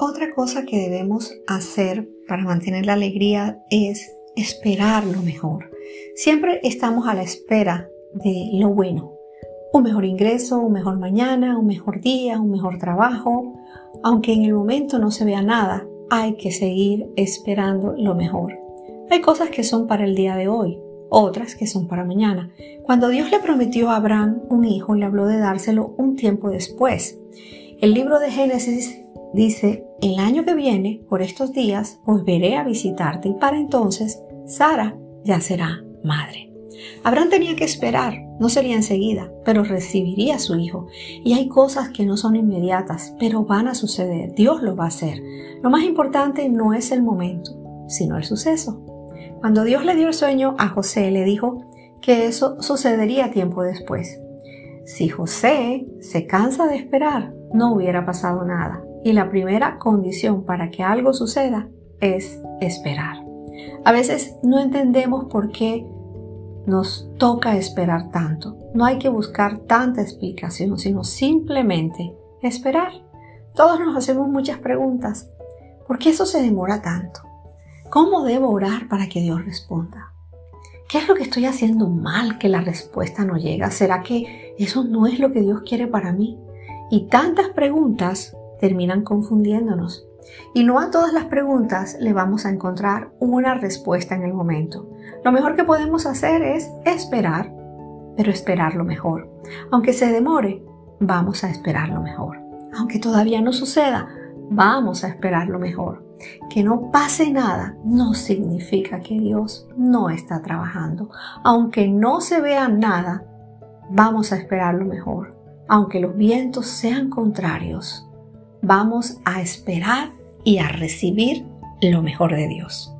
Otra cosa que debemos hacer para mantener la alegría es esperar lo mejor. Siempre estamos a la espera de lo bueno. Un mejor ingreso, un mejor mañana, un mejor día, un mejor trabajo. Aunque en el momento no se vea nada, hay que seguir esperando lo mejor. Hay cosas que son para el día de hoy, otras que son para mañana. Cuando Dios le prometió a Abraham un hijo, le habló de dárselo un tiempo después. El libro de Génesis dice, el año que viene, por estos días, volveré a visitarte y para entonces Sara ya será madre. Abraham tenía que esperar, no sería enseguida, pero recibiría a su hijo. Y hay cosas que no son inmediatas, pero van a suceder. Dios lo va a hacer. Lo más importante no es el momento, sino el suceso. Cuando Dios le dio el sueño a José, le dijo que eso sucedería tiempo después. Si José se cansa de esperar, no hubiera pasado nada. Y la primera condición para que algo suceda es esperar. A veces no entendemos por qué nos toca esperar tanto. No hay que buscar tanta explicación, sino simplemente esperar. Todos nos hacemos muchas preguntas. ¿Por qué eso se demora tanto? ¿Cómo debo orar para que Dios responda? ¿Qué es lo que estoy haciendo mal que la respuesta no llega? ¿Será que eso no es lo que Dios quiere para mí? Y tantas preguntas terminan confundiéndonos. Y no a todas las preguntas le vamos a encontrar una respuesta en el momento. Lo mejor que podemos hacer es esperar, pero esperar lo mejor. Aunque se demore, vamos a esperar lo mejor. Aunque todavía no suceda, vamos a esperar lo mejor. Que no pase nada no significa que Dios no está trabajando. Aunque no se vea nada, vamos a esperar lo mejor. Aunque los vientos sean contrarios, vamos a esperar y a recibir lo mejor de Dios.